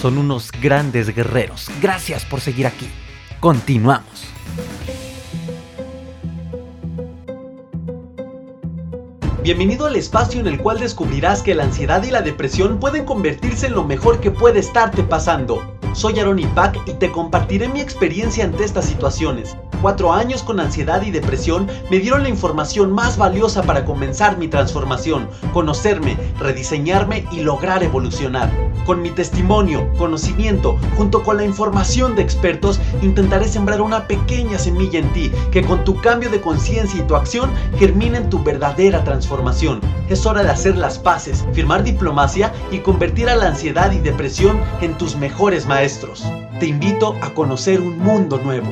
son unos grandes guerreros. Gracias por seguir aquí. Continuamos. Bienvenido al espacio en el cual descubrirás que la ansiedad y la depresión pueden convertirse en lo mejor que puede estarte pasando. Soy Aaron Ipac y te compartiré mi experiencia ante estas situaciones. Cuatro años con ansiedad y depresión me dieron la información más valiosa para comenzar mi transformación, conocerme, rediseñarme y lograr evolucionar. Con mi testimonio, conocimiento, junto con la información de expertos, intentaré sembrar una pequeña semilla en ti que con tu cambio de conciencia y tu acción germine en tu verdadera transformación. Es hora de hacer las paces, firmar diplomacia y convertir a la ansiedad y depresión en tus mejores maestros. Te invito a conocer un mundo nuevo.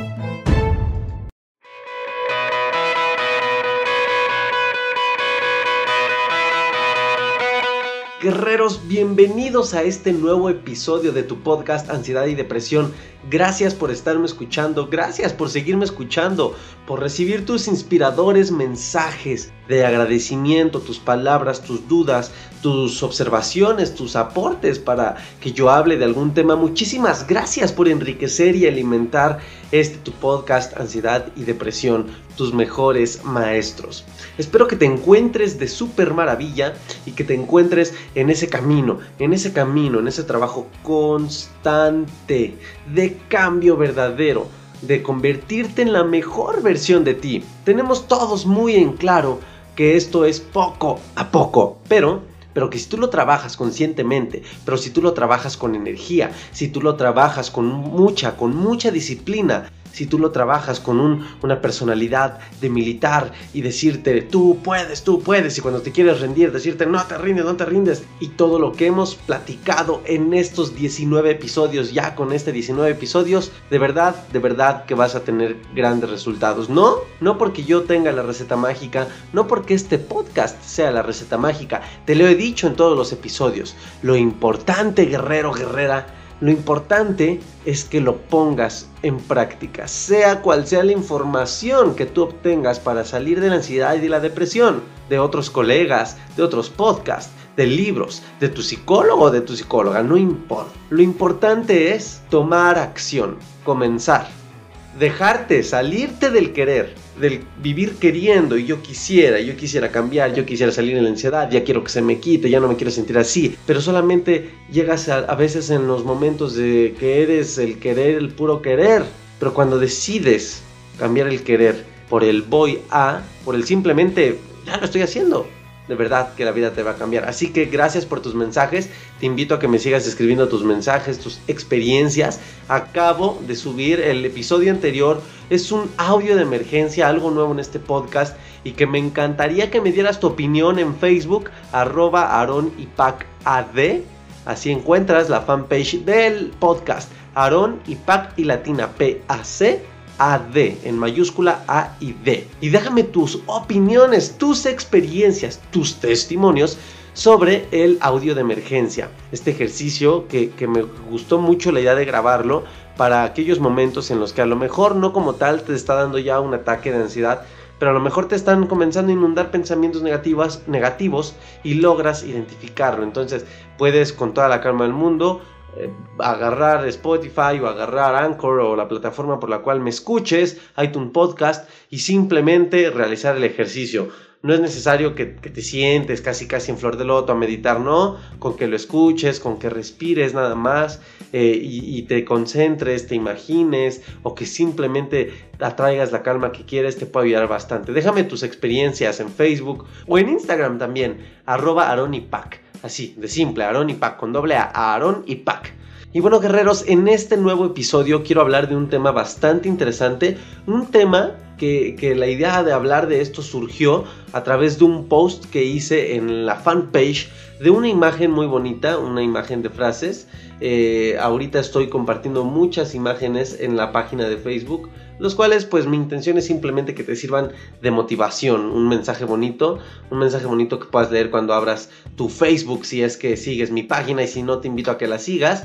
Guerreros, bienvenidos a este nuevo episodio de tu podcast Ansiedad y Depresión. Gracias por estarme escuchando, gracias por seguirme escuchando, por recibir tus inspiradores mensajes de agradecimiento, tus palabras, tus dudas, tus observaciones, tus aportes para que yo hable de algún tema. Muchísimas gracias por enriquecer y alimentar este tu podcast Ansiedad y Depresión, tus mejores maestros. Espero que te encuentres de súper maravilla y que te encuentres en ese camino, en ese camino, en ese trabajo constante de cambio verdadero, de convertirte en la mejor versión de ti. Tenemos todos muy en claro que esto es poco a poco, pero pero que si tú lo trabajas conscientemente, pero si tú lo trabajas con energía, si tú lo trabajas con mucha, con mucha disciplina, si tú lo trabajas con una personalidad de militar y decirte, tú puedes, tú puedes, y cuando te quieres rendir, decirte, no te rindes, no te rindes, y todo lo que hemos platicado en estos 19 episodios, ya con este 19 episodios, de verdad, de verdad que vas a tener grandes resultados. No, no porque yo tenga la receta mágica, no porque este podcast sea la receta mágica, te lo he dicho en todos los episodios. Lo importante, guerrero, guerrera, lo importante es que lo pongas en práctica, sea cual sea la información que tú obtengas para salir de la ansiedad y de la depresión, de otros colegas, de otros podcasts, de libros, de tu psicólogo o de tu psicóloga, no importa. Lo importante es tomar acción, comenzar dejarte, salirte del querer, del vivir queriendo y yo quisiera, yo quisiera cambiar, yo quisiera salir de la ansiedad, ya quiero que se me quite, ya no me quiero sentir así, pero solamente llegas a, a veces en los momentos de que eres el querer, el puro querer, pero cuando decides cambiar el querer por el voy a, por el simplemente ya lo estoy haciendo, de verdad que la vida te va a cambiar. Así que gracias por tus mensajes. Te invito a que me sigas escribiendo tus mensajes, tus experiencias. Acabo de subir el episodio anterior. Es un audio de emergencia, algo nuevo en este podcast. Y que me encantaría que me dieras tu opinión en Facebook, arroba Aaron y Pac AD. Así encuentras la fanpage del podcast. Aaron y Pac y Latina PAC AD, en mayúscula A y D. Y déjame tus opiniones, tus experiencias, tus testimonios sobre el audio de emergencia. Este ejercicio que, que, me gustó mucho la idea de grabarlo para aquellos momentos en los que a lo mejor no como tal te está dando ya un ataque de ansiedad, pero a lo mejor te están comenzando a inundar pensamientos negativos, negativos y logras identificarlo. Entonces puedes con toda la calma del mundo agarrar Spotify o agarrar Anchor o la plataforma por la cual me escuches, iTunes Podcast y simplemente realizar el ejercicio. No es necesario que, te sientes casi casi en flor de loto a meditar, no, con que lo escuches, con que respires nada más eh, y, y, te concentres, te imagines o que simplemente atraigas la calma que quieres, te puede ayudar bastante. Déjame tus experiencias en Facebook o en Instagram también, arroba aronipac. Así, de simple, Aaron y Pac, con doble A, Aaron y Pac. Y bueno, guerreros, en este nuevo episodio quiero hablar de un tema bastante interesante, un tema que, que, la idea de hablar de esto surgió a través de un post que hice en la fanpage de una imagen muy bonita, una imagen de frases. Eh, ahorita estoy compartiendo muchas imágenes en la página de Facebook los cuales pues mi intención es simplemente que te sirvan de motivación, un mensaje bonito, un mensaje bonito que puedas leer cuando abras tu Facebook si es que sigues mi página y si no te invito a que la sigas.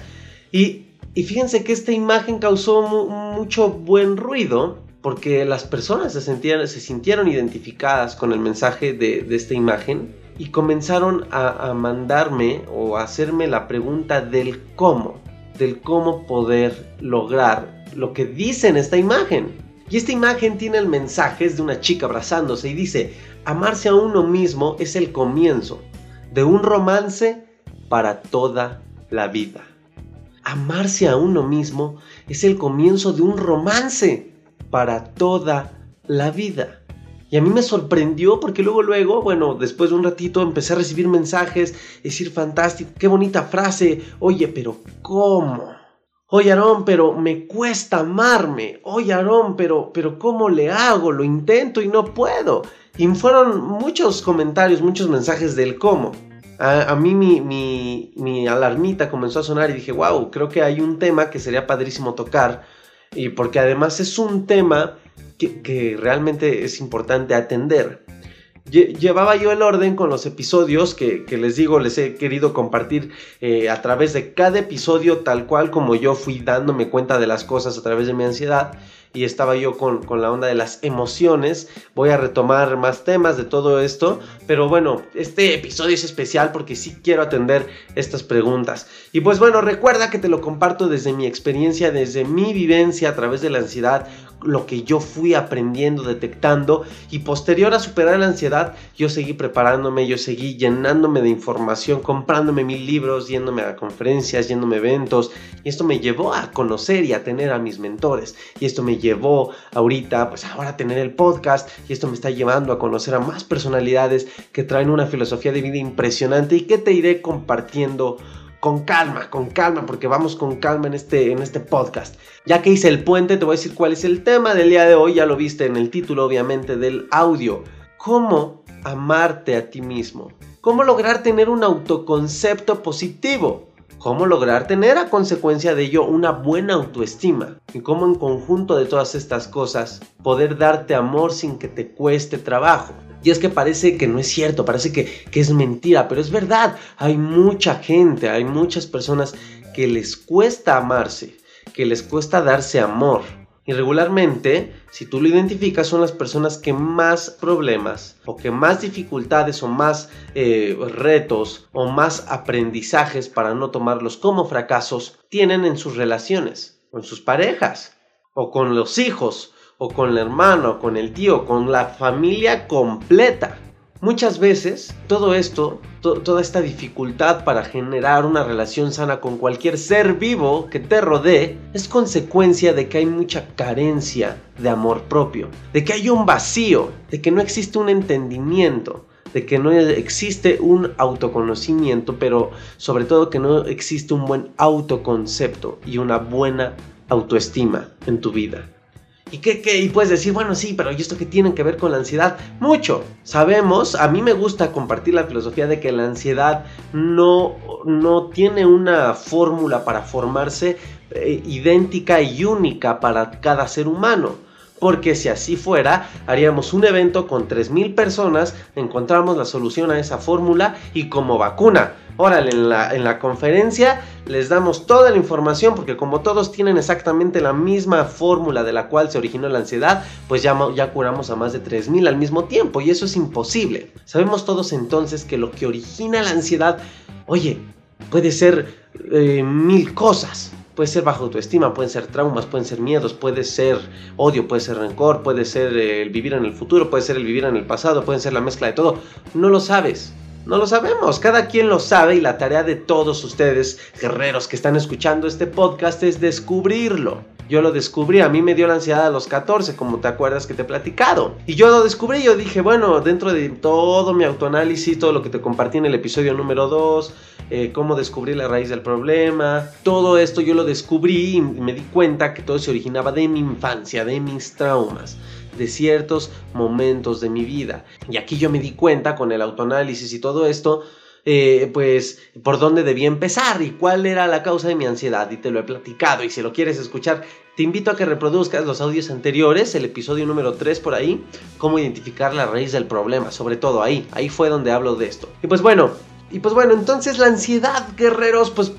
Y, y fíjense que esta imagen causó mu mucho buen ruido porque las personas se, se sintieron identificadas con el mensaje de esta imagen y comenzaron a, mandarme o a hacerme la pregunta del cómo. del cómo poder lograr lo que dice en esta imagen. Y esta imagen tiene el mensaje de una chica abrazándose y dice, amarse a uno mismo es el comienzo de un romance para toda la vida. Amarse a uno mismo es el comienzo de un romance para toda la vida. Y a mí me sorprendió porque luego, luego, bueno, después de un ratito empecé a recibir mensajes, decir, fantástico, qué bonita frase, oye, pero ¿cómo? Oye, Aarón, pero me cuesta amarme. Oye, Aarón, pero, pero ¿cómo le hago? Lo intento y no puedo. Y fueron muchos comentarios, muchos mensajes del cómo a, mí mi, alarmita comenzó a sonar y dije, wow, creo que hay un tema que sería padrísimo tocar. Y porque además es un tema que, realmente es importante atender. Llevaba yo el orden con los episodios que, les digo, les he querido compartir eh, a través de cada episodio tal cual como yo fui dándome cuenta de las cosas a través de mi ansiedad y estaba yo con, la onda de las emociones. Voy a retomar más temas de todo esto, pero bueno, este episodio es especial porque sí quiero atender estas preguntas. Y pues bueno, recuerda que te lo comparto desde mi experiencia, desde mi vivencia a través de la ansiedad, lo que yo fui aprendiendo, detectando y posterior a superar la ansiedad, yo seguí preparándome, yo seguí llenándome de información, comprándome mil libros, yéndome a conferencias, yéndome a eventos y esto me llevó a conocer y a tener a mis mentores y esto me llevó ahorita, pues ahora a tener el podcast y esto me está llevando a conocer a más personalidades que traen una filosofía de vida impresionante y que te iré compartiendo con calma, con calma, porque vamos con calma en este, en este podcast. Ya que hice el puente, te voy a decir cuál es el tema del día de hoy, ya lo viste en el título obviamente del audio. ¿Cómo amarte a ti mismo? ¿Cómo lograr tener un autoconcepto positivo? cómo lograr tener a consecuencia de ello una buena autoestima y cómo en conjunto de todas estas cosas poder darte amor sin que te cueste trabajo. Y es que parece que no es cierto, parece que, que es mentira, pero es verdad. Hay mucha gente, hay muchas personas que les cuesta amarse, que les cuesta darse amor. Y regularmente, si tú lo identificas, son las personas que más problemas o que más dificultades o más eh, retos o más aprendizajes para no tomarlos como fracasos tienen en sus relaciones, con sus parejas o con los hijos o con el hermano, con el tío, con la familia completa. Muchas veces todo esto, toda esta dificultad para generar una relación sana con cualquier ser vivo que te rodee es consecuencia de que hay mucha carencia de amor propio, de que hay un vacío, de que no existe un entendimiento, de que no existe un autoconocimiento, pero sobre todo que no existe un buen autoconcepto y una buena autoestima en tu vida. ¿Y? Y puedes decir, bueno, sí, pero ¿y esto qué tiene que ver con la ansiedad? Mucho. Sabemos, a mí me gusta compartir la filosofía de que la ansiedad no, no tiene una fórmula para formarse eh, idéntica y única para cada ser humano porque si así fuera, haríamos un evento con 3.000 personas, encontramos la solución a esa fórmula y como vacuna. Órale, en la, en la conferencia les damos toda la información porque como todos tienen exactamente la misma fórmula de la cual se originó la ansiedad, pues ya, ya curamos a más de 3.000 al mismo tiempo y eso es imposible. Sabemos todos entonces que lo que origina la ansiedad, oye, puede ser eh, mil cosas. Puede ser bajo autoestima, pueden ser traumas, pueden ser miedos, puede ser odio, puede ser rencor, puede ser el vivir en el futuro, puede ser el vivir en el pasado, puede ser la mezcla de todo. No lo sabes. No lo sabemos, cada quien lo sabe y la tarea de todos ustedes, guerreros que están escuchando este podcast, es descubrirlo. Yo lo descubrí, a mí me dio la ansiedad a los 14, como te acuerdas que te he platicado. Y yo lo descubrí, yo dije, bueno, dentro de todo mi autoanálisis, todo lo que te compartí en el episodio número 2, eh, cómo descubrir la raíz del problema, todo esto yo lo descubrí y me di cuenta que todo se originaba de mi infancia, de mis traumas de ciertos momentos de mi vida. Y aquí yo me di cuenta con el autoanálisis y todo esto eh, pues por dónde debía empezar y cuál era la causa de mi ansiedad y te lo he platicado y si lo quieres escuchar te invito a que reproduzcas los audios anteriores, el episodio número 3 por ahí, cómo identificar la raíz del problema, sobre todo ahí, ahí fue donde hablo de esto. Y pues bueno, y pues bueno, entonces la ansiedad, guerreros, pues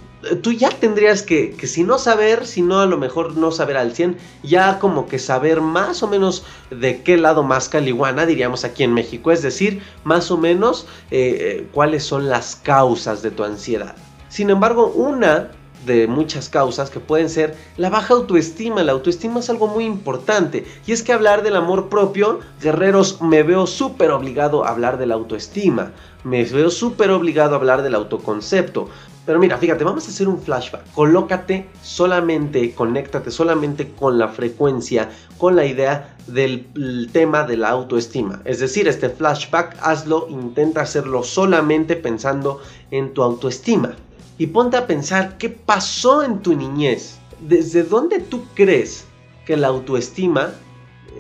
tú ya tendrías que, que, si no saber, si no a lo mejor no saber al 100, ya como que saber más o menos de qué lado más caliguana, diríamos aquí en México, es decir, más o menos eh, eh, cuáles son las causas de tu ansiedad. Sin embargo, una de muchas causas que pueden ser la baja autoestima. La autoestima es algo muy importante. Y es que hablar del amor propio, guerreros, me veo súper obligado a hablar de la autoestima. Me veo súper obligado a hablar del autoconcepto. Pero mira, fíjate, vamos a hacer un flashback. Colócate solamente, conéctate solamente con la frecuencia, con la idea del tema de la autoestima. Es decir, este flashback, hazlo, intenta hacerlo solamente pensando en tu autoestima. Y ponte a pensar qué pasó en tu niñez. ¿Desde dónde tú crees que la autoestima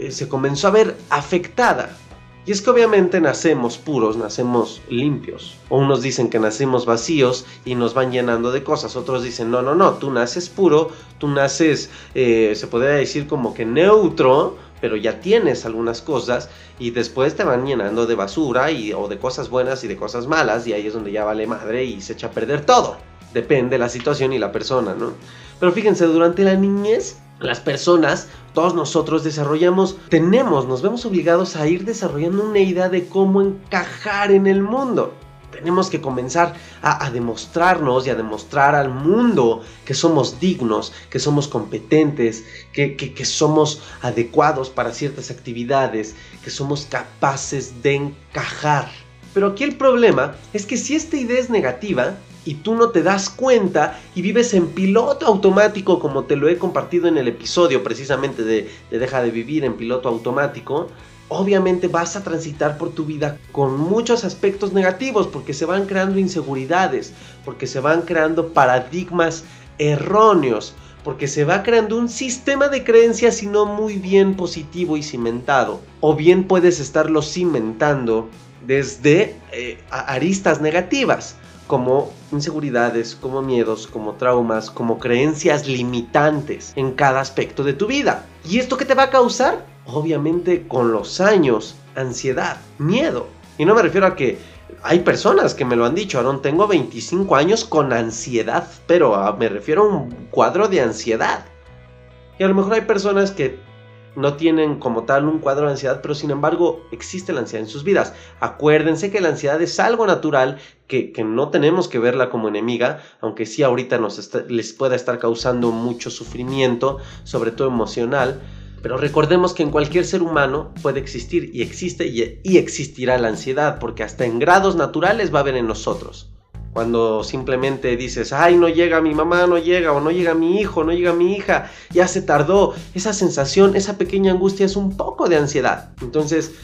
eh, se comenzó a ver afectada? Y es que obviamente nacemos puros, nacemos limpios. O unos dicen que nacemos vacíos y nos van llenando de cosas. Otros dicen, no, no, no, tú naces puro, tú naces, eh, se podría decir como que neutro, pero ya tienes algunas cosas y después te van llenando de basura y, o de cosas buenas y de cosas malas y ahí es donde ya vale madre y se echa a perder todo. Depende la situación y la persona, ¿no? Pero fíjense, durante la niñez las personas, todos nosotros desarrollamos, tenemos, nos vemos obligados a ir desarrollando una idea de cómo encajar en el mundo. Tenemos que comenzar a, demostrarnos y a demostrar al mundo que somos dignos, que somos competentes, que, que somos adecuados para ciertas actividades, que somos capaces de encajar. Pero aquí el problema es que si esta idea es negativa, y tú no te das cuenta y vives en piloto automático como te lo he compartido en el episodio precisamente de, Deja de vivir en piloto automático, obviamente vas a transitar por tu vida con muchos aspectos negativos porque se van creando inseguridades, porque se van creando paradigmas erróneos, porque se va creando un sistema de creencias y no muy bien positivo y cimentado. O bien puedes estarlo cimentando desde eh, aristas negativas como inseguridades, como miedos, como traumas, como creencias limitantes en cada aspecto de tu vida. ¿Y esto qué te va a causar? Obviamente con los años, ansiedad, miedo. Y no me refiero a que hay personas que me lo han dicho, Aaron, tengo 25 años con ansiedad, pero ah, me refiero a un cuadro de ansiedad. Y a lo mejor hay personas que no tienen como tal un cuadro de ansiedad, pero sin embargo existe la ansiedad en sus vidas. Acuérdense que la ansiedad es algo natural, que, no tenemos que verla como enemiga, aunque sí ahorita nos les pueda estar causando mucho sufrimiento, sobre todo emocional. Pero recordemos que en cualquier ser humano puede existir y existe y, y existirá la ansiedad, porque hasta en grados naturales va a haber en nosotros. Cuando simplemente dices, ay, no llega mi mamá, no llega, o no llega mi hijo, no llega mi hija, ya se tardó. Esa sensación, esa pequeña angustia es un poco de ansiedad. Entonces,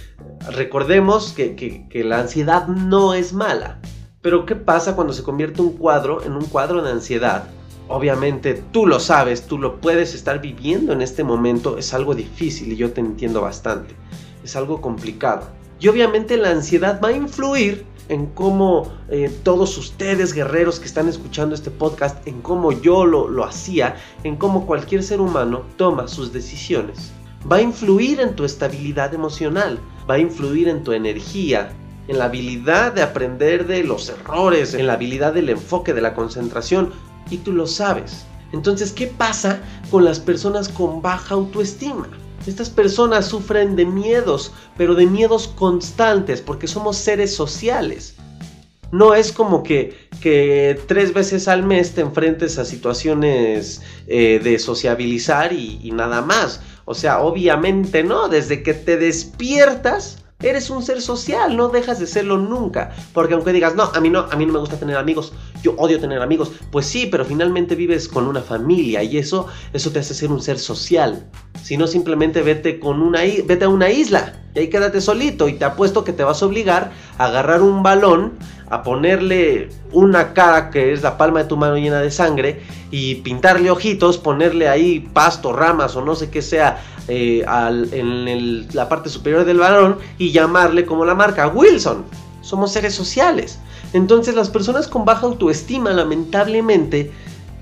recordemos que, la ansiedad no es mala. Pero ¿qué pasa cuando se convierte un cuadro en un cuadro de ansiedad? Obviamente tú lo sabes, tú lo puedes estar viviendo en este momento, es algo difícil y yo te entiendo bastante, es algo complicado. Y obviamente la ansiedad va a influir en cómo eh, todos ustedes guerreros que están escuchando este podcast, en cómo yo lo, lo hacía, en cómo cualquier ser humano toma sus decisiones. Va a influir en tu estabilidad emocional, va a influir en tu energía, en la habilidad de aprender de los errores, en la habilidad del enfoque, de la concentración, y tú lo sabes. Entonces, ¿qué pasa con las personas con baja autoestima? Estas personas sufren de miedos, pero de miedos constantes, porque somos seres sociales. No es como que, que tres veces al mes te enfrentes a situaciones eh, de sociabilizar y, y nada más. O sea, obviamente no, desde que te despiertas Eres un ser social, no dejas de serlo nunca. Porque aunque digas, no, a mí no, a mí no me gusta tener amigos, yo odio tener amigos, pues sí, pero finalmente vives con una familia y eso, eso te hace ser un ser social. Si no, simplemente vete, con una, vete a una isla y ahí quédate solito y te apuesto que te vas a obligar a agarrar un balón, a ponerle una cara que es la palma de tu mano llena de sangre y pintarle ojitos, ponerle ahí pasto, ramas o no sé qué sea eh, en la parte superior del balón y llamarle como la marca Wilson. Somos seres sociales. Entonces las personas con baja autoestima lamentablemente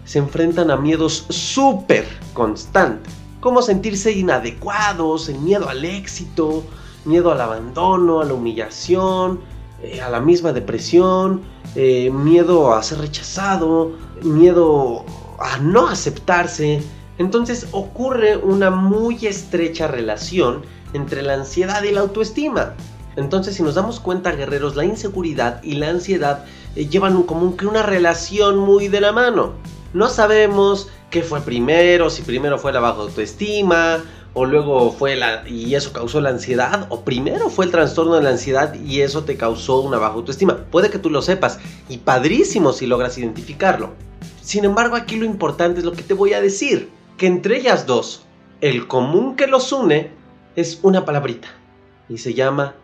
se enfrentan a miedos súper constantes. Como sentirse inadecuados, miedo al éxito, miedo al abandono, a la humillación, eh, a la misma depresión, eh, miedo a ser rechazado, miedo a no aceptarse, entonces ocurre una muy estrecha relación entre la ansiedad y la autoestima. Entonces si nos damos cuenta guerreros, la inseguridad y la ansiedad eh, llevan como que una relación muy de la mano. No sabemos qué fue primero, si primero fue la baja autoestima, o luego fue la y eso causó la ansiedad o primero fue el trastorno de la ansiedad y eso te causó una baja autoestima. Puede que tú lo sepas y padrísimo si logras identificarlo. Sin embargo, aquí lo importante es lo que te voy a decir, que entre ellas dos, el común que los une es una palabrita y se llama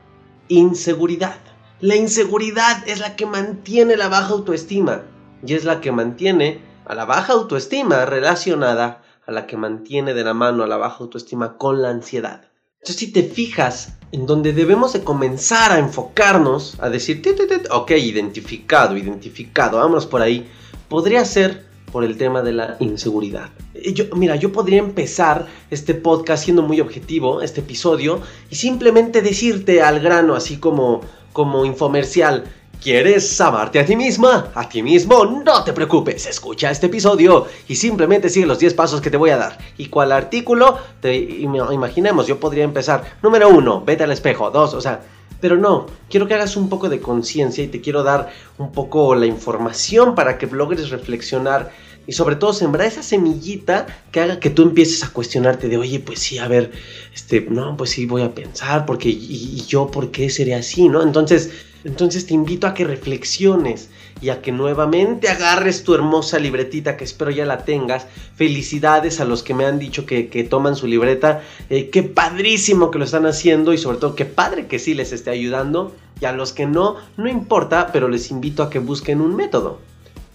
inseguridad. La inseguridad es la que mantiene la baja autoestima y es la que mantiene a la baja autoestima relacionada a la que mantiene de la mano a la baja autoestima con la ansiedad. Entonces, si te fijas en donde debemos de comenzar a enfocarnos, a decir, ok, identificado, identificado, vámonos por ahí, podría ser por el tema de la inseguridad. Yo, mira, yo podría empezar este podcast siendo muy objetivo, este episodio, y simplemente decirte al grano, así como, como infomercial, ¿Quieres amarte a ti misma? ¿A ti mismo? No te preocupes, escucha este episodio y simplemente sigue los 10 pasos que te voy a dar. ¿Y cuál artículo? Te, imaginemos, yo podría empezar. Número 1, vete al espejo. 2, o sea, pero no, quiero que hagas un poco de conciencia y te quiero dar un poco la información para que logres reflexionar y sobre todo sembrar esa semillita que haga que tú empieces a cuestionarte de, oye, pues sí, a ver, este, no, pues sí, voy a pensar, porque, y, y yo, ¿por qué sería así, no? Entonces, entonces te invito a que reflexiones y a que nuevamente agarres tu hermosa libretita que espero ya la tengas. Felicidades a los que me han dicho que, toman su libreta. Eh, qué padrísimo que lo están haciendo y sobre todo qué padre que sí les esté ayudando. Y a los que no, no importa, pero les invito a que busquen un método.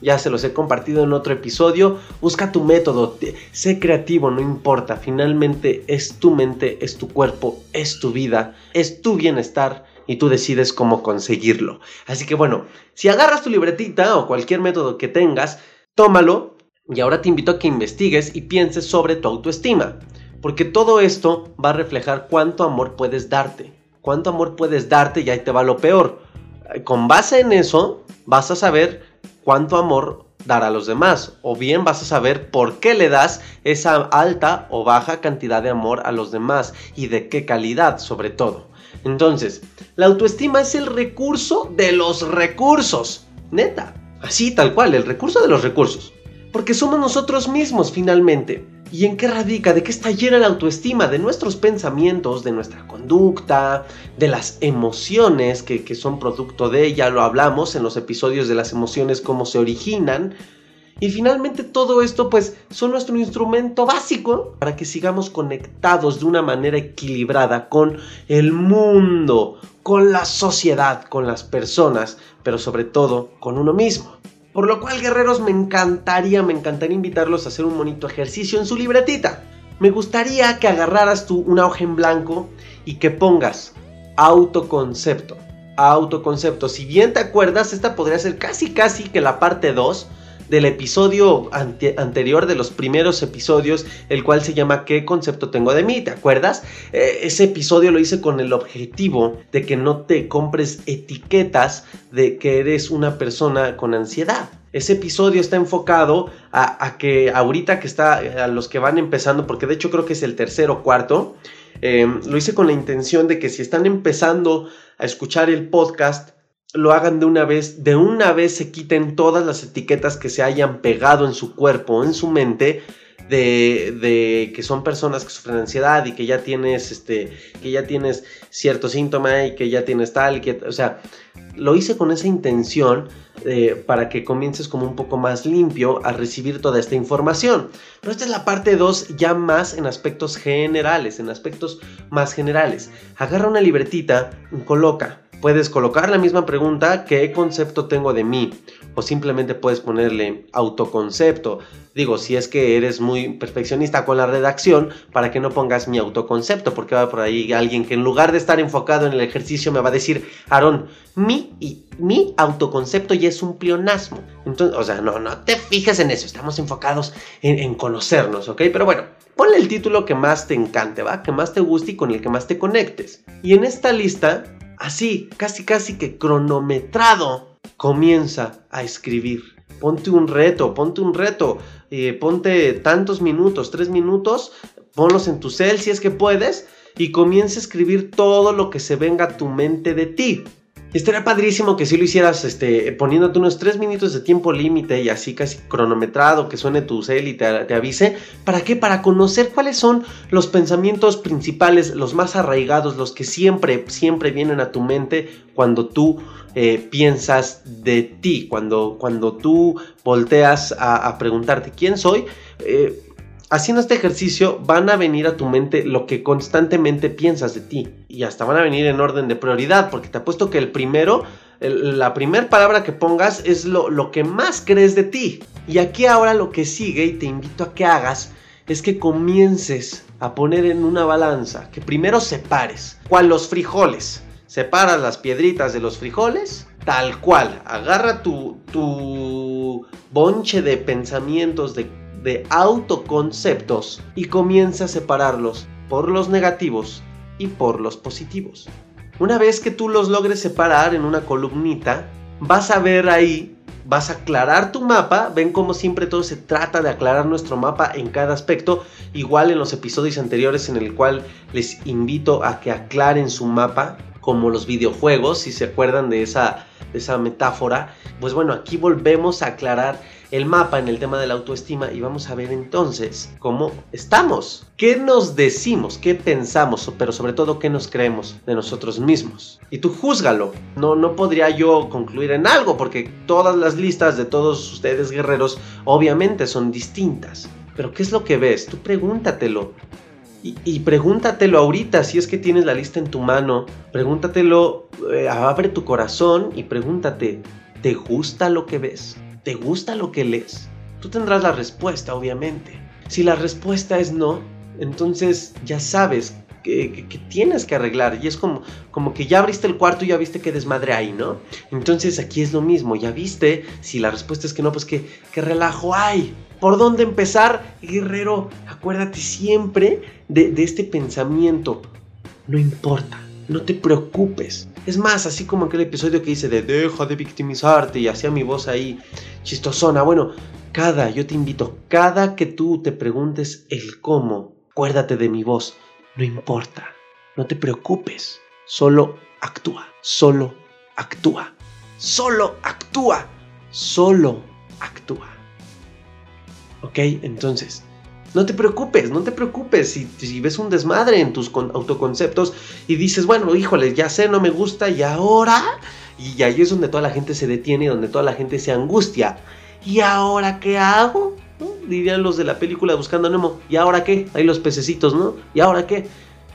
Ya se los he compartido en otro episodio. Busca tu método, sé creativo, no importa. Finalmente es tu mente, es tu cuerpo, es tu vida, es tu bienestar y tú decides cómo conseguirlo. Así que bueno, si agarras tu libretita o cualquier método que tengas, tómalo y ahora te invito a que investigues y pienses sobre tu autoestima. Porque todo esto va a reflejar cuánto amor puedes darte. Cuánto amor puedes darte y ahí te va lo peor. Con base en eso, vas a saber cuánto amor dar a los demás. O bien vas a saber por qué le das esa alta o baja cantidad de amor a los demás y de qué calidad sobre todo. Entonces, la autoestima es el recurso de los recursos. Neta. Así, tal cual, el recurso de los recursos. Porque somos nosotros mismos finalmente. ¿Y en qué radica? ¿De qué está llena la autoestima? De nuestros pensamientos, de nuestra conducta, de las emociones que, que son producto de ella. Lo hablamos en los episodios de las emociones, cómo se originan. Y finalmente todo esto pues son nuestro instrumento básico para que sigamos conectados de una manera equilibrada con el mundo, con la sociedad, con las personas, pero sobre todo con uno mismo. Por lo cual guerreros me encantaría, me encantaría invitarlos a hacer un bonito ejercicio en su libretita. Me gustaría que agarraras tú una hoja en blanco y que pongas autoconcepto. Autoconcepto. Si bien te acuerdas, esta podría ser casi casi que la parte 2 del episodio anterior, de los primeros episodios, el cual se llama ¿Qué concepto tengo de mí? ¿Te acuerdas? Eh, ese episodio lo hice con el objetivo de que no te compres etiquetas de que eres una persona con ansiedad. Ese episodio está enfocado a, que ahorita que está, a los que van empezando, porque de hecho creo que es el tercero o cuarto, eh, lo hice con la intención de que si están empezando a escuchar el podcast, lo hagan de una vez, de una vez se quiten todas las etiquetas que se hayan pegado en su cuerpo, en su mente, de, de, que son personas que sufren ansiedad y que ya tienes este que ya tienes cierto síntoma y que ya tienes tal que o sea lo hice con esa intención eh, para que comiences como un poco más limpio a recibir toda esta información. Pero esta es la parte 2 ya más en aspectos generales en aspectos más generales. Agarra una libretita coloca Puedes colocar la misma pregunta, ¿qué concepto tengo de mí? O simplemente puedes ponerle autoconcepto. Digo, si es que eres muy perfeccionista con la redacción, para que no pongas mi autoconcepto, porque va por ahí alguien que en lugar de estar enfocado en el ejercicio me va a decir, Aarón, mi, y, mi autoconcepto ya es un plionasmo. Entonces, o sea, no, no te fijes en eso, estamos enfocados en, en conocernos, ¿ok? Pero bueno, ponle el título que más te encante, ¿va? Que más te guste y con el que más te conectes. Y en esta lista así, casi casi que cronometrado, comienza a escribir. Ponte un reto, ponte un reto, eh, ponte tantos minutos, tres minutos, ponlos en tu cel si es que puedes y comienza a escribir todo lo que se venga a tu mente de ti. Estaría padrísimo que si lo hicieras este, poniéndote unos 3 minutos de tiempo límite y así casi cronometrado, que suene tu cel y te, avise. ¿Para qué? Para conocer cuáles son los pensamientos principales, los más arraigados, los que siempre, siempre vienen a tu mente cuando tú eh, piensas de ti, cuando, cuando tú volteas a, a preguntarte quién soy. Eh, haciendo este ejercicio van a venir a tu mente lo que constantemente piensas de ti y hasta van a venir en orden de prioridad porque te apuesto que el primero, la primera palabra que pongas es lo, lo que más crees de ti. Y aquí ahora lo que sigue y te invito a que hagas es que comiences a poner en una balanza, que primero separes, cual los frijoles. Separas las piedritas de los frijoles, tal cual. Agarra tu, tu bonche de pensamientos, de de autoconceptos y comienza a separarlos por los negativos y por los positivos. Una vez que tú los logres separar en una columnita, vas a ver ahí, vas a aclarar tu mapa, ven como siempre todo se trata de aclarar nuestro mapa en cada aspecto, igual en los episodios anteriores en el cual les invito a que aclaren su mapa, como los videojuegos, si se acuerdan de esa, de esa metáfora, pues bueno, aquí volvemos a aclarar el mapa en el tema de la autoestima y vamos a ver entonces cómo estamos, qué nos decimos, qué pensamos, pero sobre todo qué nos creemos de nosotros mismos. Y tú júzgalo. No, no podría yo concluir en algo porque todas las listas de todos ustedes guerreros obviamente son distintas. Pero ¿qué es lo que ves? Tú pregúntatelo. Y, pregúntatelo ahorita, si es que tienes la lista en tu mano, pregúntatelo, eh, abre tu corazón y pregúntate, ¿te gusta lo que ves? ¿Te gusta lo que lees? Tú tendrás la respuesta, obviamente. Si la respuesta es no, entonces ya sabes que, tienes que arreglar. Y es como, como que ya abriste el cuarto y ya viste que desmadre ahí, ¿no? Entonces aquí es lo mismo. Ya viste, si la respuesta es que no, pues que, relajo hay. ¿Por dónde empezar? Guerrero, acuérdate siempre de, de este pensamiento. No importa, no te preocupes. Es más, así como aquel episodio que hice de deja de victimizarte y hacía mi voz ahí chistosona. Bueno, cada, yo te invito, cada que tú te preguntes el cómo, acuérdate de mi voz. No importa, no te preocupes, solo actúa, solo actúa, solo actúa, solo actúa. ¿Ok? Entonces, no te preocupes, no te preocupes si, ves un desmadre en tus autoconceptos y dices, bueno, híjole, ya sé, no me gusta y ahora... Y ahí es donde toda la gente se detiene donde toda la gente se angustia. ¿Y ahora qué hago? Dirían los de la película Buscando a Nemo. ¿Y ahora qué? Ahí los pececitos, ¿no? ¿Y ahora qué?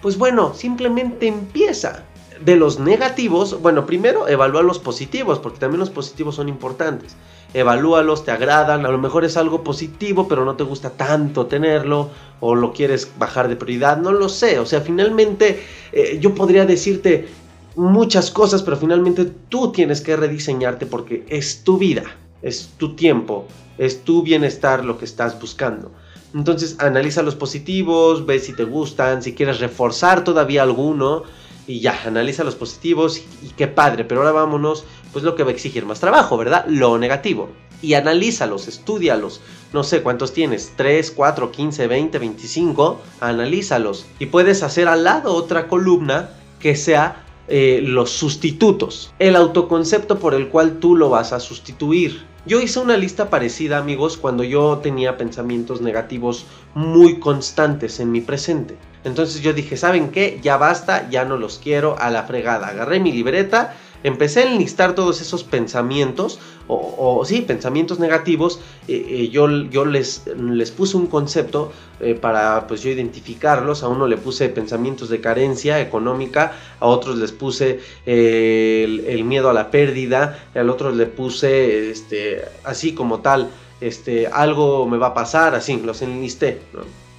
Pues bueno, simplemente empieza. De los negativos, bueno, primero evalúa los positivos, porque también los positivos son importantes evalúalos, te agradan, a lo mejor es algo positivo, pero no te gusta tanto tenerlo, o lo quieres bajar de prioridad, no lo sé, o sea, finalmente eh, yo podría decirte muchas cosas, pero finalmente tú tienes que rediseñarte porque es tu vida, es tu tiempo, es tu bienestar lo que estás buscando. Entonces analiza los positivos, ve si te gustan, si quieres reforzar todavía alguno, y ya, analiza los positivos y, qué padre, pero ahora vámonos, pues lo que va a exigir más trabajo, ¿verdad? Lo negativo. Y analízalos, estudialos. No sé cuántos tienes, 3, 4, 15, 20, 25, analízalos. Y puedes hacer al lado otra columna que sea eh, los sustitutos, el autoconcepto por el cual tú lo vas a sustituir. Yo hice una lista parecida, amigos, cuando yo tenía pensamientos negativos muy constantes en mi presente. Entonces yo dije, ¿saben qué? Ya basta, ya no los quiero a la fregada. Agarré mi libreta, empecé a enlistar todos esos pensamientos, o, sí, pensamientos negativos. Eh, eh, yo yo les, les puse un concepto eh, para pues yo identificarlos. A uno le puse pensamientos de carencia económica, a otros les puse el, miedo a la pérdida, al otro le puse este, así como tal. Este, algo me va a pasar, así, los enlisté.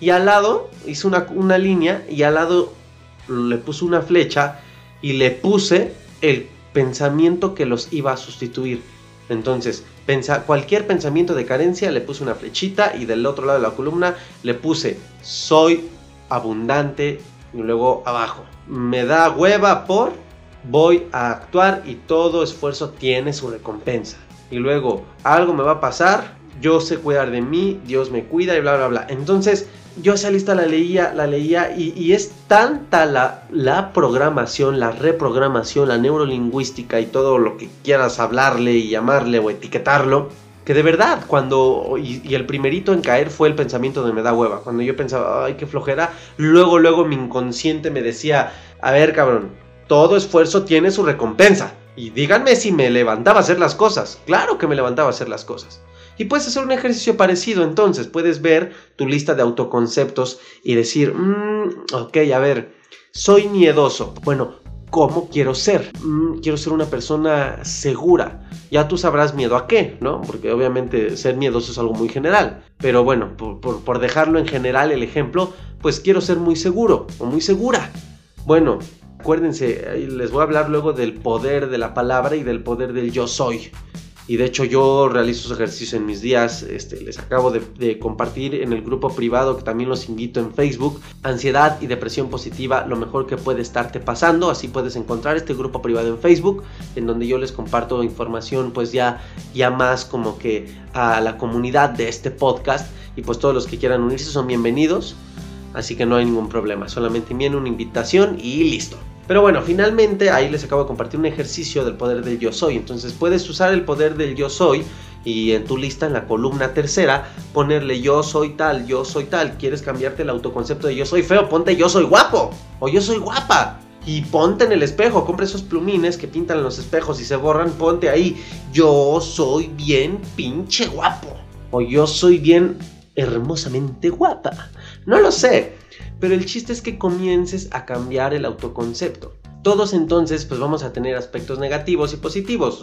Y al lado hice una, línea y al lado le puse una flecha y le puse el pensamiento que los iba a sustituir. Entonces, pensa, cualquier pensamiento de carencia le puse una flechita y del otro lado de la columna le puse soy abundante y luego abajo. Me da hueva por voy a actuar y todo esfuerzo tiene su recompensa. Y luego algo me va a pasar, yo sé cuidar de mí, Dios me cuida y bla bla bla. Entonces, yo esa lista la leía, la leía y, es tanta la, la, programación, la reprogramación, la neurolingüística y todo lo que quieras hablarle y llamarle o etiquetarlo, que de verdad, cuando, y, el primerito en caer fue el pensamiento de me da hueva, cuando yo pensaba, ay, qué flojera, luego, luego mi inconsciente me decía, a ver, cabrón, todo esfuerzo tiene su recompensa. Y díganme si me levantaba a hacer las cosas. Claro que me levantaba a hacer las cosas. Y puedes hacer un ejercicio parecido entonces. Puedes ver tu lista de autoconceptos y decir, mmm, ok, a ver, soy miedoso. Bueno, ¿cómo quiero ser? Mm, quiero ser una persona segura. Ya tú sabrás miedo a qué, ¿no? Porque obviamente ser miedoso es algo muy general. Pero bueno, por, por dejarlo en general el ejemplo, pues quiero ser muy seguro o muy segura. Bueno, acuérdense, les voy a hablar luego del poder de la palabra y del poder del yo soy. Y de hecho yo realizo esos ejercicios en mis días, este, les acabo de, compartir en el grupo privado que también los invito en Facebook, ansiedad y depresión positiva, lo mejor que puede estarte pasando, así puedes encontrar este grupo privado en Facebook, en donde yo les comparto información pues ya, ya más como que a la comunidad de este podcast. Y pues todos los que quieran unirse son bienvenidos, así que no hay ningún problema, solamente envíen una invitación y listo. Pero bueno, finalmente ahí les acabo de compartir un ejercicio del poder del yo soy. Entonces puedes usar el poder del yo soy y en tu lista, en la columna tercera, ponerle yo soy tal, yo soy tal. ¿Quieres cambiarte el autoconcepto de yo soy feo? Ponte yo soy guapo o yo soy guapa. Y ponte en el espejo, compra esos plumines que pintan en los espejos y se borran, ponte ahí, yo soy bien pinche guapo. O yo soy bien hermosamente guapa. No lo sé, pero el chiste es que comiences a cambiar el autoconcepto. Todos entonces pues vamos a tener aspectos negativos y positivos.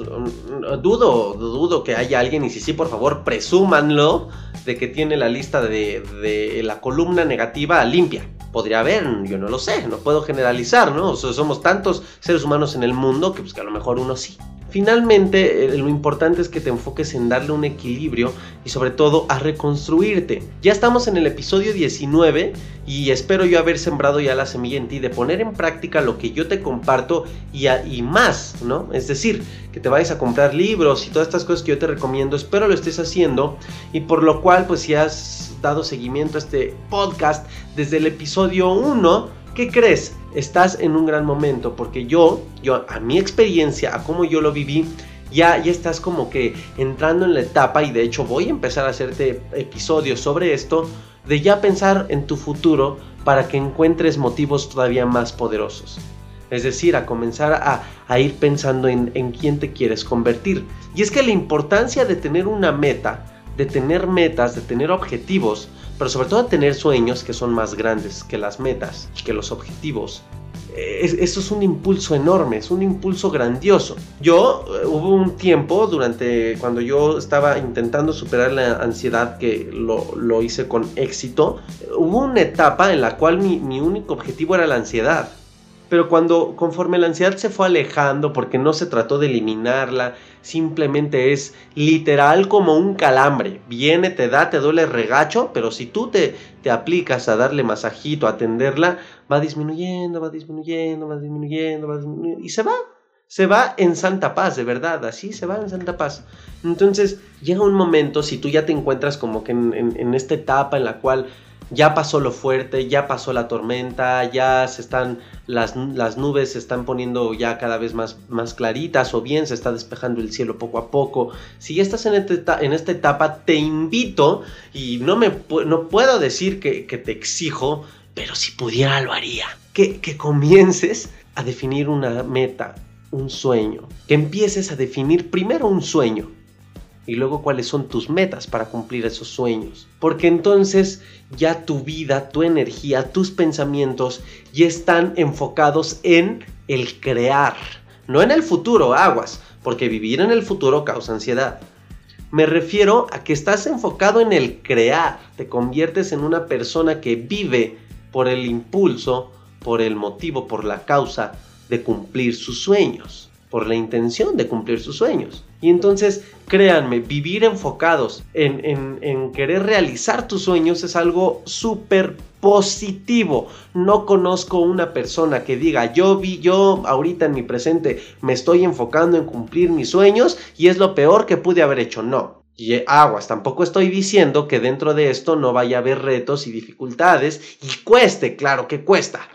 Dudo, dudo que haya alguien, y si sí, por favor, presúmanlo, de que tiene la lista de, la columna negativa limpia. Podría haber, yo no lo sé, no puedo generalizar, ¿no? somos tantos seres humanos en el mundo que pues que a lo mejor uno sí. Finalmente, eh, lo importante es que te enfoques en darle un equilibrio y sobre todo a reconstruirte. Ya estamos en el episodio 19 y espero yo haber sembrado ya la semilla en ti de poner en práctica lo que yo te comparto y, y más, ¿no? Es decir, que te vayas a comprar libros y todas estas cosas que yo te recomiendo, espero lo estés haciendo y por lo cual pues si has dado seguimiento a este podcast desde el episodio 1, ¿qué crees? Estás en un gran momento porque yo, yo a mi experiencia, a cómo yo lo viví, ya, ya estás como que entrando en la etapa y de hecho voy a empezar a hacerte episodios sobre esto, de ya pensar en tu futuro para que encuentres motivos todavía más poderosos. Es decir, a comenzar a, a ir pensando en, en quién te quieres convertir. Y es que la importancia de tener una meta, de tener metas, de tener objetivos, pero sobre todo tener sueños que son más grandes que las metas, que los objetivos. eso es un impulso enorme, es un impulso grandioso. Yo eh, hubo un tiempo durante cuando yo estaba intentando superar la ansiedad que lo, hice con éxito, hubo una etapa en la cual mi, mi único objetivo era la ansiedad. Pero cuando conforme la ansiedad se fue alejando porque no se trató de eliminarla, simplemente es literal como un calambre. Viene, te da, te duele regacho, pero si tú te, te aplicas a darle masajito, a atenderla, va disminuyendo, va disminuyendo, va disminuyendo, va disminuyendo, y se va. Se va en santa paz, de verdad, así se va en santa paz. Entonces llega un momento, si tú ya te encuentras como que en, en esta etapa en la cual ya pasó lo fuerte, ya pasó la tormenta, ya se están, las, las, nubes se están poniendo ya cada vez más, más claritas o bien se está despejando el cielo poco a poco. Si ya estás en, esta, en esta etapa, te invito, y no, me, no puedo decir que, que te exijo, pero si pudiera lo haría, que, que comiences a definir una meta, un sueño, que empieces a definir primero un sueño y luego cuáles son tus metas para cumplir esos sueños. Porque entonces ya tu vida, tu energía, tus pensamientos ya están enfocados en el crear, no en el futuro, aguas, porque vivir en el futuro causa ansiedad. Me refiero a que estás enfocado en el crear, te conviertes en una persona que vive por el impulso, por el motivo, por la causa de cumplir sus sueños por la intención de cumplir sus sueños. Y entonces, créanme, vivir enfocados en, querer realizar tus sueños es algo súper positivo. No conozco una persona que diga, yo vi, yo ahorita en mi presente me estoy enfocando en cumplir mis sueños y es lo peor que pude haber hecho. No. Y eh, aguas, tampoco estoy diciendo que dentro de esto no vaya a haber retos y dificultades y cueste, claro que cuesta,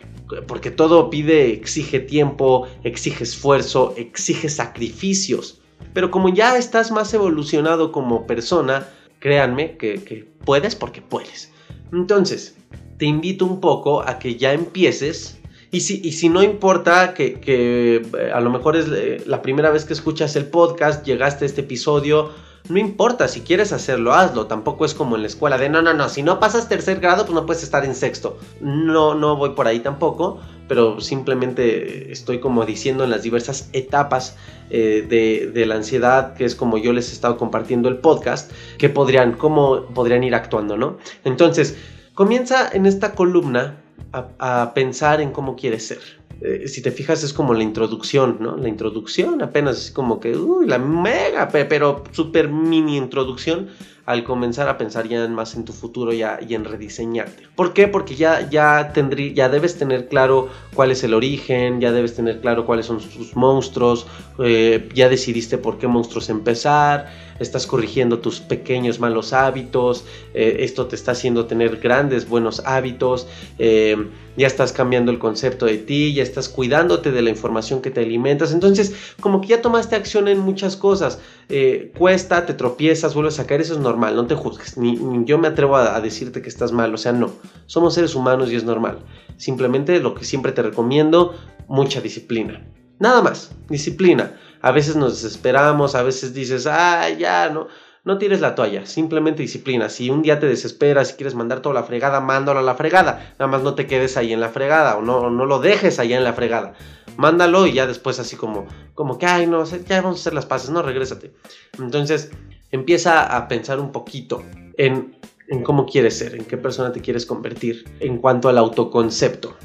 porque todo pide, exige tiempo, exige esfuerzo, exige sacrificios. Pero como ya estás más evolucionado como persona, créanme que, puedes porque puedes. Entonces, te invito un poco a que ya empieces. Y si, y si no importa que, que, eh, a lo mejor es eh, la primera vez que escuchas el podcast, llegaste a este episodio, no importa, si quieres hacerlo, hazlo. Tampoco es como en la escuela de no, no, no, si no pasas tercer grado, pues no puedes estar en sexto. No, no voy por ahí tampoco, pero simplemente estoy como diciendo en las diversas etapas eh, de, la ansiedad, que es como yo les he estado compartiendo el podcast, que podrían, cómo podrían ir actuando, ¿no? Entonces, comienza en esta columna a, a pensar en cómo quieres ser. Eh, si te fijas es como la introducción, ¿no? La introducción apenas es como que, uy, la mega, pero super mini introducción al comenzar a pensar ya más en tu futuro y en rediseñarte. ¿Por qué? Porque ya, ya, tendrí, ya debes tener claro cuál es el origen, ya debes tener claro cuáles son sus monstruos, eh, ya decidiste por qué monstruos empezar, estás corrigiendo tus pequeños malos hábitos, eh, esto te está haciendo tener grandes buenos hábitos, eh, ya estás cambiando el concepto de ti, ya estás cuidándote de la información que te alimentas, entonces como que ya tomaste acción en muchas cosas, eh, cuesta, te tropiezas, vuelves a caer, eso es normal, no te juzgues, ni, yo me atrevo a, a decirte que estás mal, o sea, no, somos seres humanos y es normal, simplemente lo que siempre te recomiendo, mucha disciplina. Nada más, disciplina. A veces nos desesperamos, a veces dices, ah, ya, no, no tires la toalla, simplemente disciplina. Si un día te desesperas, y quieres mandar toda la fregada, mándalo a la fregada. Nada más no te quedes ahí en la fregada o no, no lo dejes allá en la fregada. Mándalo y ya después así como, como que, ay, no, ya vamos a hacer las paces, no, regrésate. Entonces, empieza a pensar un poquito en, en cómo quieres ser, en qué persona te quieres convertir en cuanto al autoconcepto.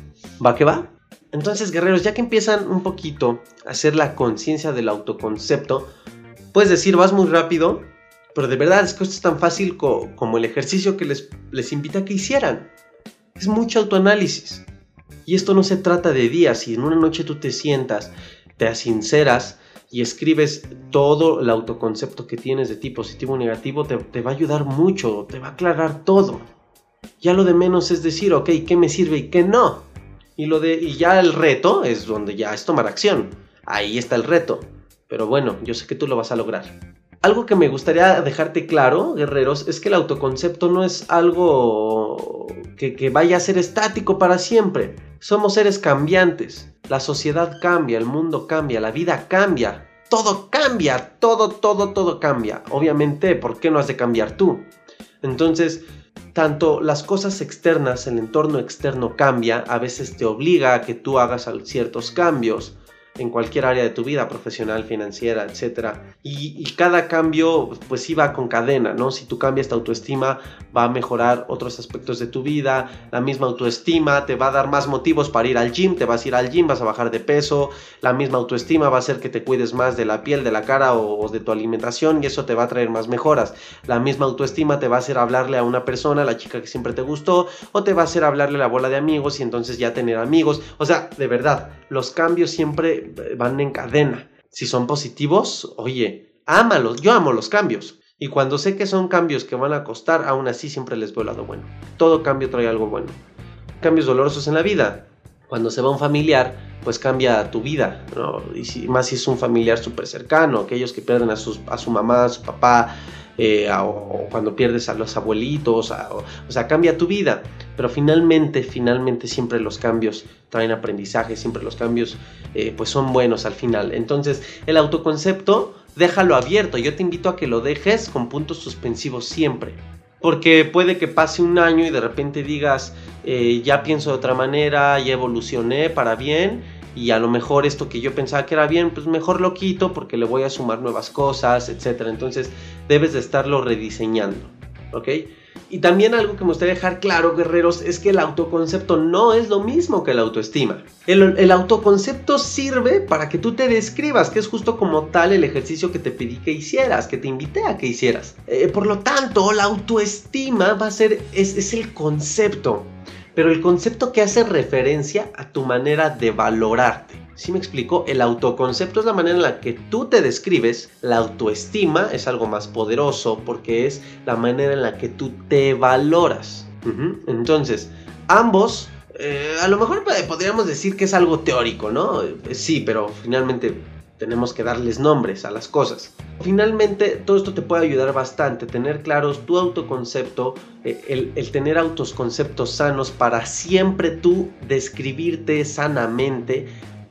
¿Va que va? Entonces, guerreros, ya que empiezan un poquito a hacer la conciencia del autoconcepto, puedes decir, vas muy rápido, pero de verdad es que esto es tan fácil como el ejercicio que les, les invita a que hicieran. Es mucho autoanálisis. Y esto no se trata de días, si en una noche tú te sientas, te sinceras y escribes todo el autoconcepto que tienes de ti, positivo o negativo, te, te va a ayudar mucho, te va a aclarar todo. Ya lo de menos es decir, ok, ¿qué me sirve y qué no? Y, lo de, y ya el reto es donde ya es tomar acción. Ahí está el reto. Pero bueno, yo sé que tú lo vas a lograr. Algo que me gustaría dejarte claro, guerreros, es que el autoconcepto no es algo que, vaya a ser estático para siempre. Somos seres cambiantes. La sociedad cambia, el mundo cambia, la vida cambia. Todo cambia, todo, todo, todo cambia. Obviamente, ¿por qué no has de cambiar tú? Entonces, tanto las cosas externas, el entorno externo cambia, a veces te obliga a que tú hagas ciertos cambios, en cualquier área de tu vida, profesional, financiera, etc. Y, cada cambio pues sí va con cadena, ¿no? Si tú cambias tu autoestima va a mejorar otros aspectos de tu vida, la misma autoestima te va a dar más motivos para ir al gym, te vas a ir al gym, vas a bajar de peso, la misma autoestima va a hacer que te cuides más de la piel, de la cara o, de tu alimentación y eso te va a traer más mejoras. La misma autoestima te va a hacer hablarle a una persona, la chica que siempre te gustó, o te va a hacer hablarle a la bola de amigos y entonces ya tener amigos. O sea, de verdad, los cambios siempre van en cadena. Si son positivos, oye, ámalos. Yo amo los cambios. Y cuando sé que son cambios que van a costar, aún así siempre les veo el lado bueno. Todo cambio trae algo bueno. Cambios dolorosos en la vida. Cuando se va un familiar, pues cambia tu vida, Y si, más si es un familiar súper cercano, aquellos que pierden a, sus, a su mamá, a su papá, eh, o, cuando pierdes a los abuelitos, o, sea, cambia tu vida. Pero finalmente, finalmente siempre los cambios traen aprendizaje, siempre los cambios eh, pues son buenos al final. Entonces, el autoconcepto, déjalo abierto. Yo te invito a que lo dejes con puntos suspensivos siempre. Porque puede que pase un año y de repente digas, eh, ya pienso de otra manera, ya evolucioné para bien y a lo mejor esto que yo pensaba que era bien, pues mejor lo quito porque le voy a sumar nuevas cosas, etc. Entonces debes de estarlo rediseñando, ¿ok? Y también algo que me gustaría dejar claro, guerreros, es que el autoconcepto no es lo mismo que la autoestima. El, autoconcepto sirve para que tú te describas, que es justo como tal el ejercicio que te pedí que hicieras, que te invité a que hicieras. Eh, por lo tanto, la autoestima va a ser, es, es el concepto pero el concepto que hace referencia a tu manera de valorarte. ¿Sí me explico? El autoconcepto es la manera en la que tú te describes. La autoestima es algo más poderoso porque es la manera en la que tú te valoras. Entonces, ambos, eh, a lo mejor podríamos decir que es algo teórico, ¿no? Sí, pero finalmente tenemos que darles nombres a las cosas. Finalmente, todo esto te puede ayudar bastante, tener claros tu autoconcepto, eh, el, tener autoconceptos sanos para siempre tú describirte sanamente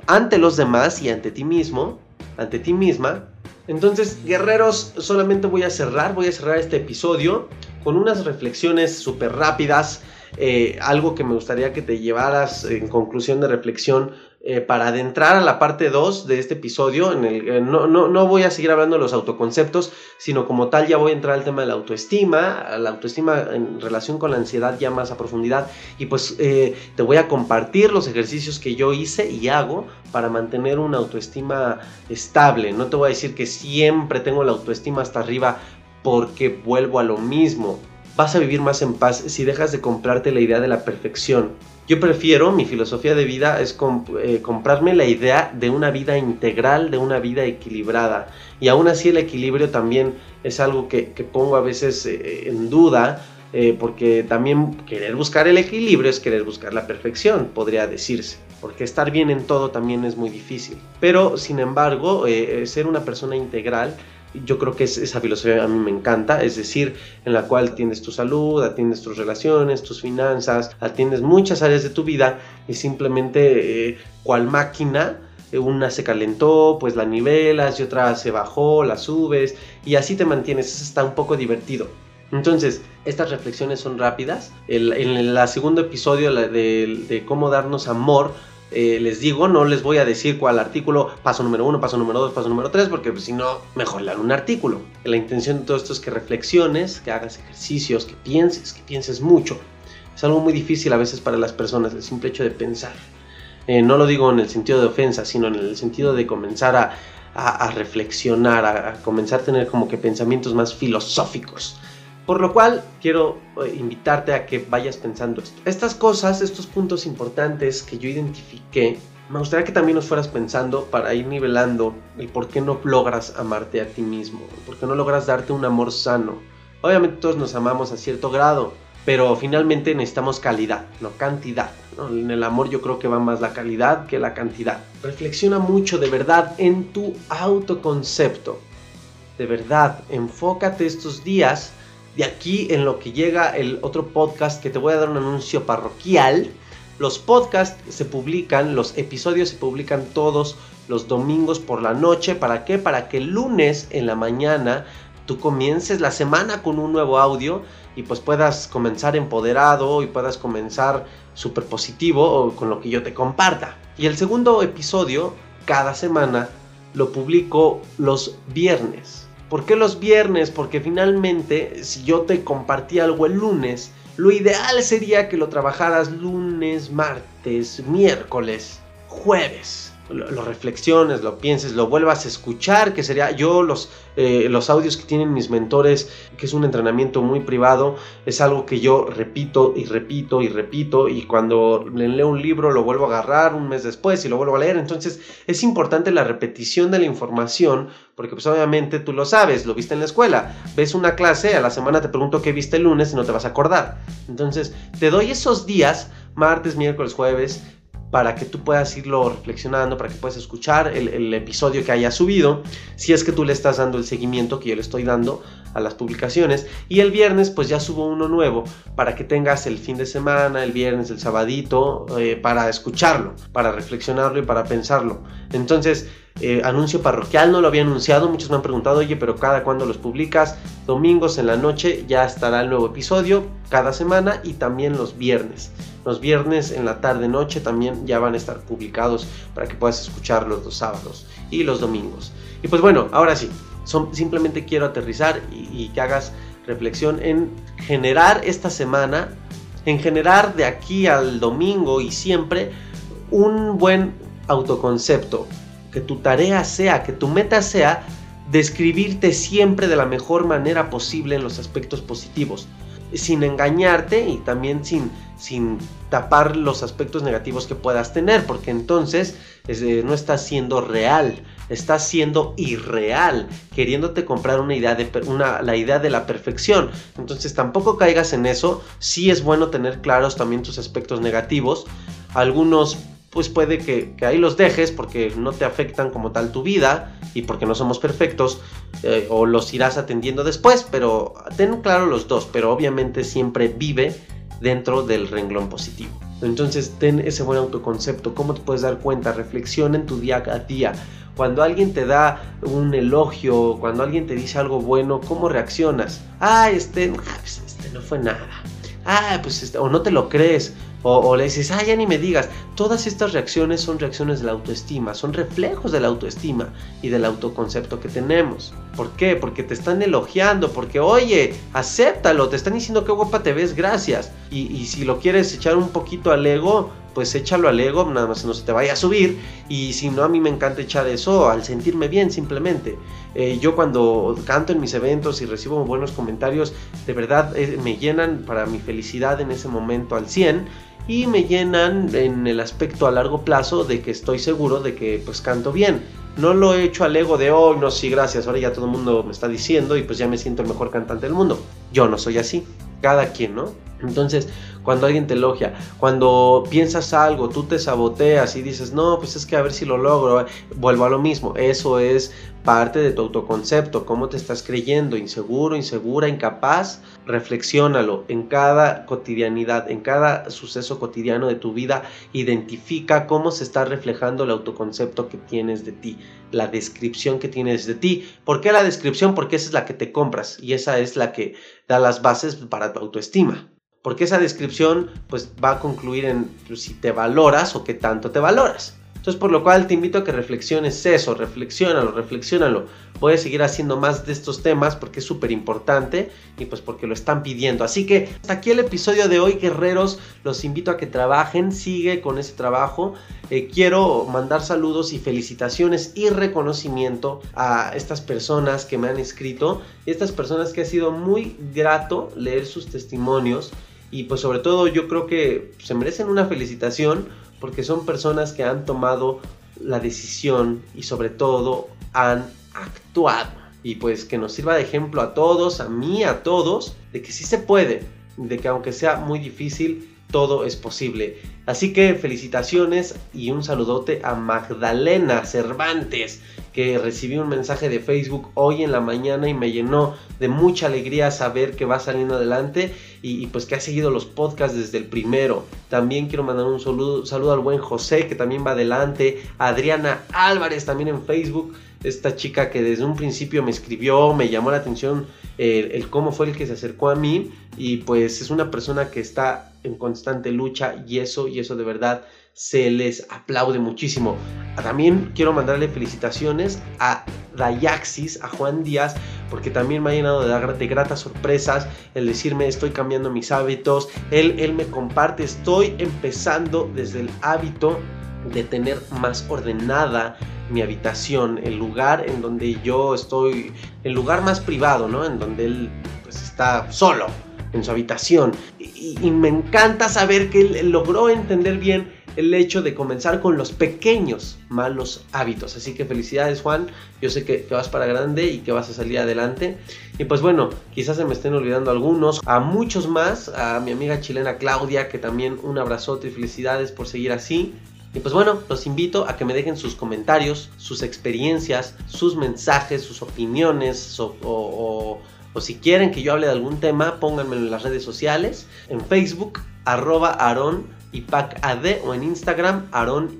ante los demás y ante ti mismo, ante ti misma. Entonces, guerreros, solamente voy a cerrar, voy a cerrar este episodio con unas reflexiones súper rápidas, eh, algo que me gustaría que te llevaras en conclusión de reflexión eh, para adentrar a la parte 2 de este episodio, en el, no, voy a seguir hablando de los autoconceptos, sino como tal ya voy a entrar al tema de la autoestima, la autoestima en relación con la ansiedad ya más a profundidad, y pues eh, te voy a compartir los ejercicios que yo hice y hago para mantener una autoestima estable. No te voy a decir que siempre tengo la autoestima hasta arriba porque vuelvo a lo mismo. Vas a vivir más en paz si dejas de comprarte la idea de la perfección yo prefiero, mi filosofía de vida es eh, comprarme la idea de una vida integral, de una vida equilibrada. Y aún así el equilibrio también es algo que, pongo a veces eh, en duda, eh, porque también querer buscar el equilibrio es querer buscar la perfección, podría decirse. Porque estar bien en todo también es muy difícil. Pero, sin embargo, ser una persona integral yo creo que esa filosofía a mí me encanta, es decir, en la cual atiendes tu salud, atiendes tus relaciones, tus finanzas, atiendes muchas áreas de tu vida y simplemente eh, cual máquina, eh, una se calentó, pues la nivelas y otra se bajó, la subes y así te mantienes, eso está un poco divertido. Entonces, estas reflexiones son rápidas. en el segundo episodio de cómo darnos amor, eh, les digo, no les voy a decir cuál artículo, paso número uno, paso número dos, paso número tres, porque pues, si no, mejor leer un artículo. La intención de todo esto es que reflexiones, que hagas ejercicios, que pienses, que pienses mucho. Es algo muy difícil a veces para las personas, el simple hecho de pensar. Eh, no lo digo en el sentido de ofensa, sino en el sentido de comenzar a, reflexionar, a comenzar a tener como que pensamientos más filosóficos. Por lo cual quiero eh, invitarte a que vayas pensando esto. Estas cosas, estos puntos importantes que yo identifiqué, me gustaría que también nos fueras pensando para ir nivelando el por qué no logras amarte a ti mismo, por qué no logras darte un amor sano. Obviamente todos nos amamos a cierto grado, pero finalmente necesitamos calidad, no cantidad. En el amor yo creo que va más la calidad que la cantidad. Reflexiona mucho de verdad en tu autoconcepto. De verdad, enfócate estos días de aquí en lo que llega el otro podcast que te voy a dar un anuncio parroquial. Los podcasts se publican, los episodios se publican todos los domingos por la noche. ¿Para qué? Para que el lunes en la mañana tú comiences la semana con un nuevo audio y pues puedas comenzar empoderado y puedas comenzar súper positivo con lo que yo te comparta. Y el segundo episodio, cada semana, lo publico los viernes. ¿Por qué los viernes? Porque finalmente, si yo te compartí algo el lunes, lo ideal sería que lo trabajaras lunes, martes, miércoles, jueves lo, reflexiones, lo pienses, lo vuelvas a escuchar, que sería yo los, eh, los audios que tienen mis mentores, que es un entrenamiento muy privado, es algo que yo repito y repito y repito y cuando leo un libro lo vuelvo a agarrar un mes después y lo vuelvo a leer, entonces es importante la repetición de la información porque pues obviamente tú lo sabes, lo viste en la escuela, ves una clase, a la semana te pregunto qué viste el lunes y no te vas a acordar, entonces te doy esos días, martes, miércoles, jueves, para que tú puedas irlo reflexionando, para que puedas escuchar el, episodio que haya subido, si es que tú le estás dando el seguimiento que yo le estoy dando a las publicaciones. Y el viernes pues ya subo uno nuevo para que tengas el fin de semana, el viernes, el sabadito, eh, para escucharlo, para reflexionarlo y para pensarlo. Entonces, eh, anuncio parroquial, no lo había anunciado, muchos me han preguntado, oye, pero cada cuándo los publicas, domingos en la noche ya estará el nuevo episodio, cada semana y también los viernes. Los viernes en la tarde noche también ya van a estar publicados para que puedas escucharlos los sábados y los domingos. Y pues bueno, ahora sí, simplemente quiero aterrizar y que hagas reflexión en generar esta semana, en generar de aquí al domingo y siempre un buen autoconcepto, que tu tarea sea, que tu meta sea describirte siempre de la mejor manera posible en los aspectos positivos. sin engañarte y también sin, sin tapar los aspectos negativos que puedas tener, porque entonces no estás siendo real, estás siendo irreal, queriéndote comprar una idea de una, la idea de la perfección. Entonces tampoco caigas en eso. Sí es bueno tener claros también tus aspectos negativos. Algunos pues puede que, ahí los dejes porque no te afectan como tal tu vida y porque no somos perfectos eh, o los irás atendiendo después, pero ten claro los dos, pero obviamente siempre vive dentro del renglón positivo. Entonces ten ese buen autoconcepto, cómo te puedes dar cuenta, reflexiona en tu día a día. Cuando alguien te da un elogio, cuando alguien te dice algo bueno, ¿cómo reaccionas? Ah, este, este no fue nada. Ah, pues este, o no te lo crees, o, le dices, ah, ya ni me digas. Todas estas reacciones son reacciones de la autoestima, son reflejos de la autoestima y del autoconcepto que tenemos. ¿Por qué? Porque te están elogiando, porque oye, acéptalo, te están diciendo qué guapa te ves, gracias. Y, si lo quieres echar un poquito al ego, pues échalo al ego, nada más no se te vaya a subir. Y si no, a mí me encanta echar eso al sentirme bien simplemente. Eh, yo cuando canto en mis eventos y recibo buenos comentarios, de verdad eh, me llenan para mi felicidad en ese momento al 100 y me llenan en el aspecto a largo plazo de que estoy seguro de que pues canto bien. No lo he hecho al ego de, oh, no, sí, gracias, ahora ya todo el mundo me está diciendo y pues ya me siento el mejor cantante del mundo. Yo no soy así, cada quien, ¿no? Entonces, cuando alguien te elogia, cuando piensas algo, tú te saboteas y dices, no, pues es que a ver si lo logro, vuelvo a lo mismo, eso es parte de tu autoconcepto, cómo te estás creyendo, inseguro, insegura, incapaz, reflexiónalo en cada cotidianidad, en cada suceso cotidiano de tu vida, identifica cómo se está reflejando el autoconcepto que tienes de ti, la descripción que tienes de ti. ¿Por qué la descripción? Porque esa es la que te compras y esa es la que da las bases para tu autoestima porque esa descripción pues va a concluir en si te valoras o qué tanto te valoras. Entonces, por lo cual te invito a que reflexiones eso, reflexiónalo, reflexiónalo. Voy a seguir haciendo más de estos temas porque es súper importante y pues porque lo están pidiendo. Así que hasta aquí el episodio de hoy, guerreros. Los invito a que trabajen, sigue con ese trabajo. Eh, quiero mandar saludos y felicitaciones y reconocimiento a estas personas que me han escrito. Estas personas que ha sido muy grato leer sus testimonios y pues sobre todo yo creo que se merecen una felicitación porque son personas que han tomado la decisión y sobre todo han actuado. Y pues que nos sirva de ejemplo a todos, a mí, a todos, de que sí se puede, de que aunque sea muy difícil, todo es posible. Así que felicitaciones y un saludote a Magdalena Cervantes, que recibí un mensaje de Facebook hoy en la mañana y me llenó de mucha alegría saber que va saliendo adelante y, pues que ha seguido los podcasts desde el primero. También quiero mandar un saludo, saludo al buen José que también va adelante, Adriana Álvarez también en Facebook esta chica que desde un principio me escribió, me llamó la atención eh, el, cómo fue el que se acercó a mí y pues es una persona que está en constante lucha y eso y eso de verdad se les aplaude muchísimo. También quiero mandarle felicitaciones a Dayaxis, a Juan Díaz, porque también me ha llenado de, gratas sorpresas el decirme estoy cambiando mis hábitos. Él, él me comparte, estoy empezando desde el hábito de tener más ordenada mi habitación, el lugar en donde yo estoy, el lugar más privado, ¿no? En donde él pues está solo en su habitación. Y, me encanta saber que él logró entender bien el hecho de comenzar con los pequeños malos hábitos. Así que felicidades Juan, yo sé que, vas para grande y que vas a salir adelante. Y pues bueno, quizás se me estén olvidando algunos, a muchos más, a mi amiga chilena Claudia, que también un abrazote y felicidades por seguir así. Y pues bueno, los invito a que me dejen sus comentarios, sus experiencias, sus mensajes, sus opiniones o, si quieren que yo hable de algún tema, pónganmelo en las redes sociales, en Facebook, arroba Aaron AD o en Instagram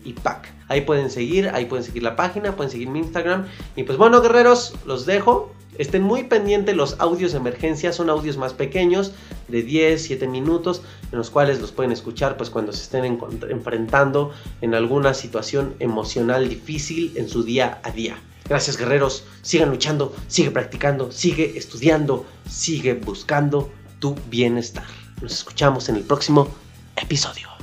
Ipac. Ahí pueden seguir, ahí pueden seguir la página, pueden seguir mi Instagram. Y pues bueno, guerreros, los dejo. Estén muy pendientes, los audios de emergencia son audios más pequeños, de 10, 7 minutos, en los cuales los pueden escuchar pues cuando se estén enfrentando en alguna situación emocional difícil en su día a día. Gracias guerreros, sigan luchando, sigue practicando, sigue estudiando, sigue buscando tu bienestar. Nos escuchamos en el próximo episodio.